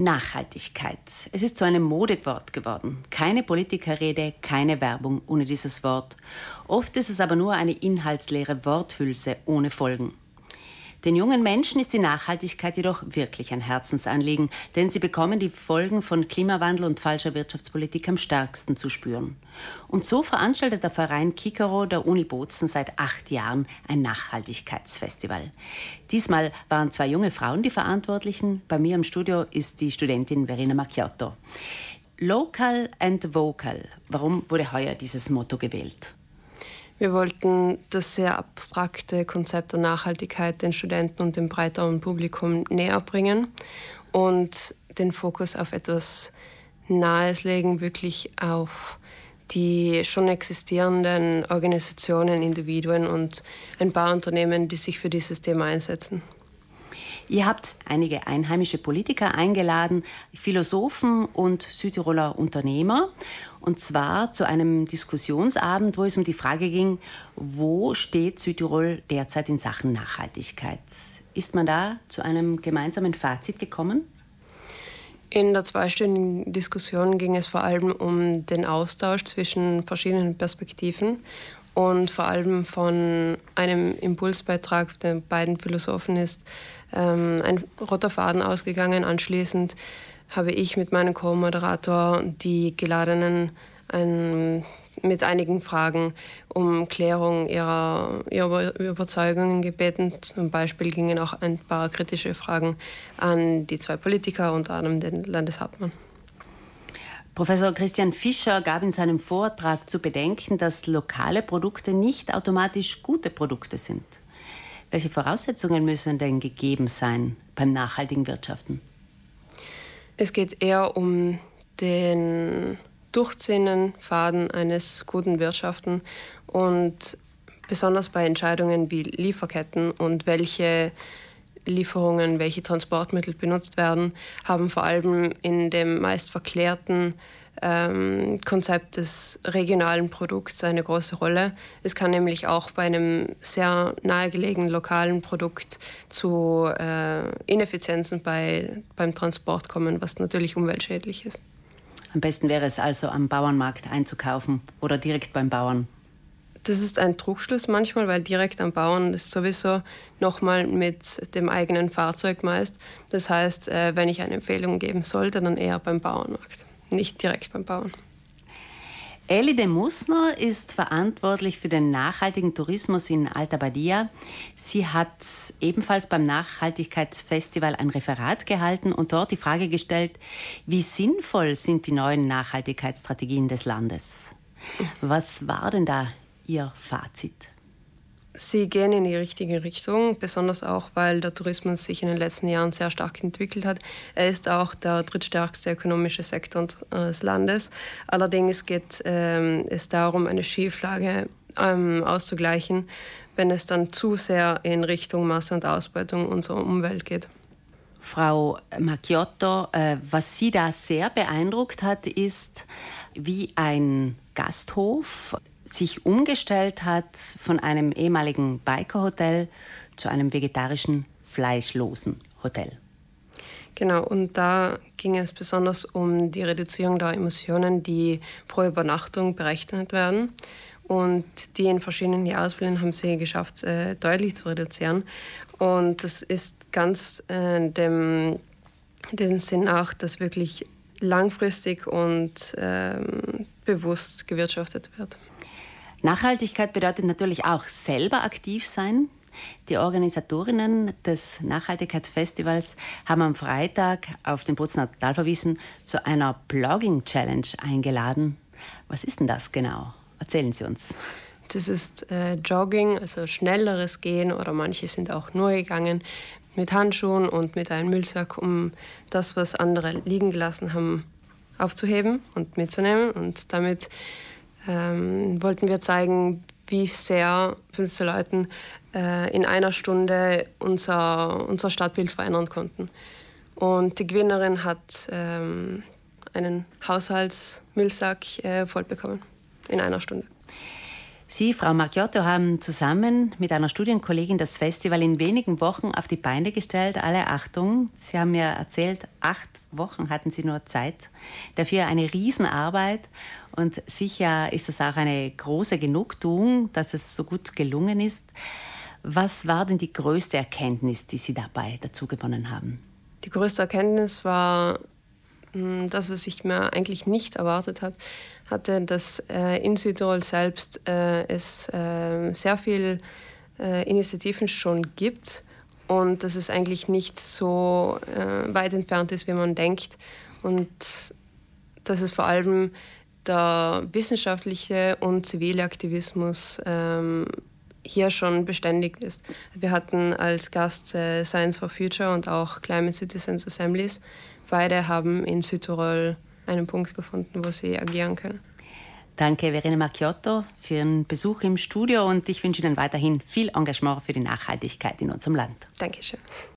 Nachhaltigkeit. Es ist zu einem Modewort geworden. Keine Politikerrede, keine Werbung ohne dieses Wort. Oft ist es aber nur eine inhaltsleere Worthülse ohne Folgen. Den jungen Menschen ist die Nachhaltigkeit jedoch wirklich ein Herzensanliegen, denn sie bekommen die Folgen von Klimawandel und falscher Wirtschaftspolitik am stärksten zu spüren. Und so veranstaltet der Verein Kikero der Uni Bozen seit acht Jahren ein Nachhaltigkeitsfestival. Diesmal waren zwei junge Frauen die Verantwortlichen. Bei mir im Studio ist die Studentin Verena Macchiotto. Local and Vocal. Warum wurde heuer dieses Motto gewählt? Wir wollten das sehr abstrakte Konzept der Nachhaltigkeit den Studenten und dem breiteren Publikum näher bringen und den Fokus auf etwas Nahes legen, wirklich auf die schon existierenden Organisationen, Individuen und ein paar Unternehmen, die sich für dieses Thema einsetzen. Ihr habt einige einheimische Politiker eingeladen, Philosophen und Südtiroler Unternehmer. Und zwar zu einem Diskussionsabend, wo es um die Frage ging, wo steht Südtirol derzeit in Sachen Nachhaltigkeit? Ist man da zu einem gemeinsamen Fazit gekommen? In der zweistündigen Diskussion ging es vor allem um den Austausch zwischen verschiedenen Perspektiven und vor allem von einem Impulsbeitrag der beiden Philosophen ist ähm, ein roter Faden ausgegangen. Anschließend habe ich mit meinem Co-Moderator die Geladenen ein, mit einigen Fragen um Klärung ihrer, ihrer Überzeugungen gebeten. Zum Beispiel gingen auch ein paar kritische Fragen an die zwei Politiker, unter anderem den Landeshauptmann. Professor Christian Fischer gab in seinem Vortrag zu bedenken, dass lokale Produkte nicht automatisch gute Produkte sind. Welche Voraussetzungen müssen denn gegeben sein beim nachhaltigen Wirtschaften? Es geht eher um den durchziehenden Faden eines guten Wirtschaften und besonders bei Entscheidungen wie Lieferketten und welche Lieferungen, welche Transportmittel benutzt werden, haben vor allem in dem meist verklärten ähm, Konzept des regionalen Produkts eine große Rolle. Es kann nämlich auch bei einem sehr nahegelegenen lokalen Produkt zu äh, Ineffizienzen bei, beim Transport kommen, was natürlich umweltschädlich ist. Am besten wäre es also am Bauernmarkt einzukaufen oder direkt beim Bauern. Das ist ein Trugschluss manchmal, weil direkt am Bauern ist sowieso nochmal mit dem eigenen Fahrzeug meist. Das heißt, äh, wenn ich eine Empfehlung geben sollte, dann eher beim Bauernmarkt nicht direkt beim Bauern. Elli de Musner ist verantwortlich für den nachhaltigen Tourismus in Alta Badia. Sie hat ebenfalls beim Nachhaltigkeitsfestival ein Referat gehalten und dort die Frage gestellt, wie sinnvoll sind die neuen Nachhaltigkeitsstrategien des Landes? Was war denn da Ihr Fazit? Sie gehen in die richtige Richtung, besonders auch, weil der Tourismus sich in den letzten Jahren sehr stark entwickelt hat. Er ist auch der drittstärkste ökonomische Sektor des Landes. Allerdings geht ähm, es darum, eine Schieflage ähm, auszugleichen, wenn es dann zu sehr in Richtung Masse und Ausbeutung unserer Umwelt geht. Frau Macchiotto, äh, was Sie da sehr beeindruckt hat, ist, wie ein Gasthof sich umgestellt hat von einem ehemaligen Bikerhotel zu einem vegetarischen, fleischlosen Hotel. Genau, und da ging es besonders um die Reduzierung der Emissionen, die pro Übernachtung berechnet werden. Und die in verschiedenen Jahresplänen haben sie geschafft, äh, deutlich zu reduzieren. Und das ist ganz äh, dem, dem Sinn auch, dass wirklich langfristig und ähm, bewusst gewirtschaftet wird. Nachhaltigkeit bedeutet natürlich auch selber aktiv sein. Die Organisatorinnen des Nachhaltigkeitsfestivals haben am Freitag auf den Bozener Talverwiesen zu einer Blogging-Challenge eingeladen. Was ist denn das genau? Erzählen Sie uns. Das ist äh, Jogging, also schnelleres Gehen oder manche sind auch nur gegangen mit Handschuhen und mit einem Müllsack, um das, was andere liegen gelassen haben, aufzuheben und mitzunehmen und damit ähm, wollten wir zeigen, wie sehr 15 Leuten äh, in einer Stunde unser, unser Stadtbild verändern konnten. Und die Gewinnerin hat ähm, einen Haushaltsmüllsack äh, voll bekommen in einer Stunde. Sie, Frau Marchiotto, haben zusammen mit einer Studienkollegin das Festival in wenigen Wochen auf die Beine gestellt. Alle Achtung, Sie haben mir erzählt, acht Wochen hatten Sie nur Zeit. Dafür eine Riesenarbeit. Und sicher ist es auch eine große Genugtuung, dass es so gut gelungen ist. Was war denn die größte Erkenntnis, die Sie dabei dazu gewonnen haben? Die größte Erkenntnis war, hm, dass es sich mir eigentlich nicht erwartet hat, hatte, dass äh, in Südtirol selbst äh, es äh, sehr viele Initiativen schon gibt und dass es eigentlich nicht so äh, weit entfernt ist, wie man denkt und dass es vor allem der wissenschaftliche und zivile Aktivismus ähm, hier schon beständig ist. Wir hatten als Gast äh, Science for Future und auch Climate Citizens Assemblies. Beide haben in Südtirol einen Punkt gefunden, wo sie agieren können. Danke, Verena Macchiotto, für Ihren Besuch im Studio und ich wünsche Ihnen weiterhin viel Engagement für die Nachhaltigkeit in unserem Land. Dankeschön.